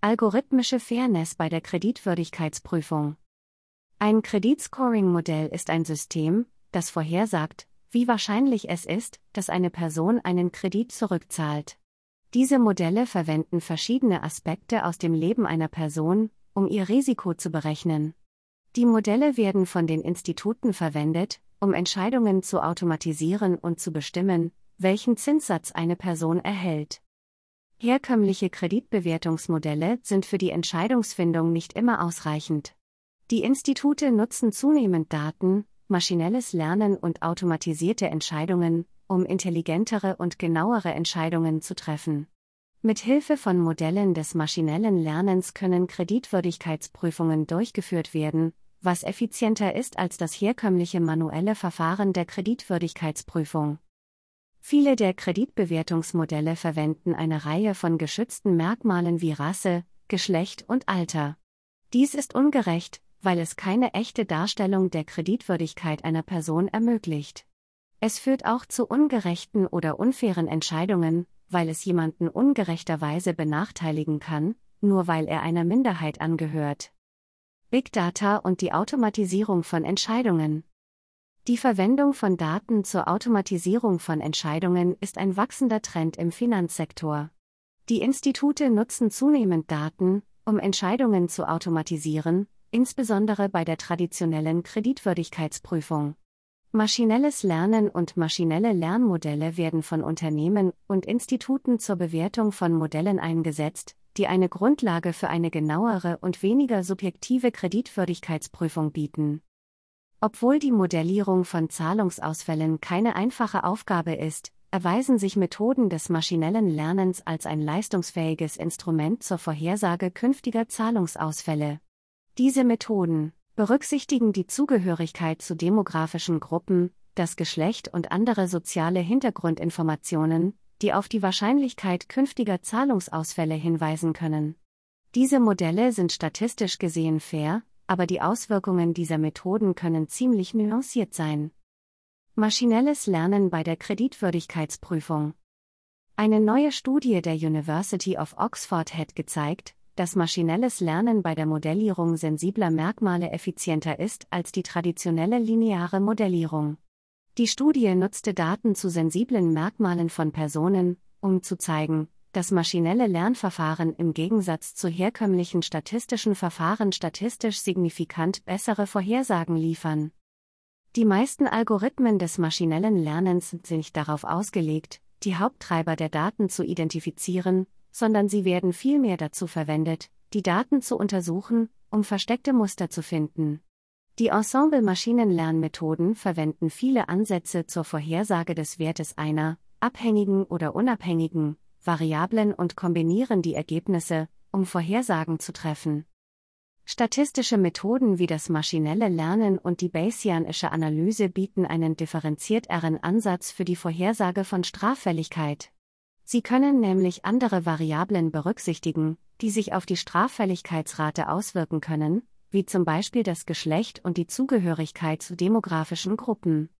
Algorithmische Fairness bei der Kreditwürdigkeitsprüfung. Ein Kreditscoring-Modell ist ein System, das vorhersagt, wie wahrscheinlich es ist, dass eine Person einen Kredit zurückzahlt. Diese Modelle verwenden verschiedene Aspekte aus dem Leben einer Person, um ihr Risiko zu berechnen. Die Modelle werden von den Instituten verwendet, um Entscheidungen zu automatisieren und zu bestimmen, welchen Zinssatz eine Person erhält. Herkömmliche Kreditbewertungsmodelle sind für die Entscheidungsfindung nicht immer ausreichend. Die Institute nutzen zunehmend Daten, maschinelles Lernen und automatisierte Entscheidungen, um intelligentere und genauere Entscheidungen zu treffen. Mit Hilfe von Modellen des maschinellen Lernens können Kreditwürdigkeitsprüfungen durchgeführt werden, was effizienter ist als das herkömmliche manuelle Verfahren der Kreditwürdigkeitsprüfung. Viele der Kreditbewertungsmodelle verwenden eine Reihe von geschützten Merkmalen wie Rasse, Geschlecht und Alter. Dies ist ungerecht, weil es keine echte Darstellung der Kreditwürdigkeit einer Person ermöglicht. Es führt auch zu ungerechten oder unfairen Entscheidungen, weil es jemanden ungerechterweise benachteiligen kann, nur weil er einer Minderheit angehört. Big Data und die Automatisierung von Entscheidungen. Die Verwendung von Daten zur Automatisierung von Entscheidungen ist ein wachsender Trend im Finanzsektor. Die Institute nutzen zunehmend Daten, um Entscheidungen zu automatisieren, insbesondere bei der traditionellen Kreditwürdigkeitsprüfung. Maschinelles Lernen und maschinelle Lernmodelle werden von Unternehmen und Instituten zur Bewertung von Modellen eingesetzt, die eine Grundlage für eine genauere und weniger subjektive Kreditwürdigkeitsprüfung bieten. Obwohl die Modellierung von Zahlungsausfällen keine einfache Aufgabe ist, erweisen sich Methoden des maschinellen Lernens als ein leistungsfähiges Instrument zur Vorhersage künftiger Zahlungsausfälle. Diese Methoden berücksichtigen die Zugehörigkeit zu demografischen Gruppen, das Geschlecht und andere soziale Hintergrundinformationen, die auf die Wahrscheinlichkeit künftiger Zahlungsausfälle hinweisen können. Diese Modelle sind statistisch gesehen fair, aber die Auswirkungen dieser Methoden können ziemlich nuanciert sein. Maschinelles Lernen bei der Kreditwürdigkeitsprüfung. Eine neue Studie der University of Oxford hat gezeigt, dass maschinelles Lernen bei der Modellierung sensibler Merkmale effizienter ist als die traditionelle lineare Modellierung. Die Studie nutzte Daten zu sensiblen Merkmalen von Personen, um zu zeigen, dass maschinelle Lernverfahren im Gegensatz zu herkömmlichen statistischen Verfahren statistisch signifikant bessere Vorhersagen liefern. Die meisten Algorithmen des maschinellen Lernens sind nicht darauf ausgelegt, die Haupttreiber der Daten zu identifizieren, sondern sie werden vielmehr dazu verwendet, die Daten zu untersuchen, um versteckte Muster zu finden. Die Ensemble-Maschinenlernmethoden verwenden viele Ansätze zur Vorhersage des Wertes einer, abhängigen oder unabhängigen, Variablen und kombinieren die Ergebnisse, um Vorhersagen zu treffen. Statistische Methoden wie das maschinelle Lernen und die Bayesianische Analyse bieten einen differenzierteren Ansatz für die Vorhersage von Straffälligkeit. Sie können nämlich andere Variablen berücksichtigen, die sich auf die Straffälligkeitsrate auswirken können, wie zum Beispiel das Geschlecht und die Zugehörigkeit zu demografischen Gruppen.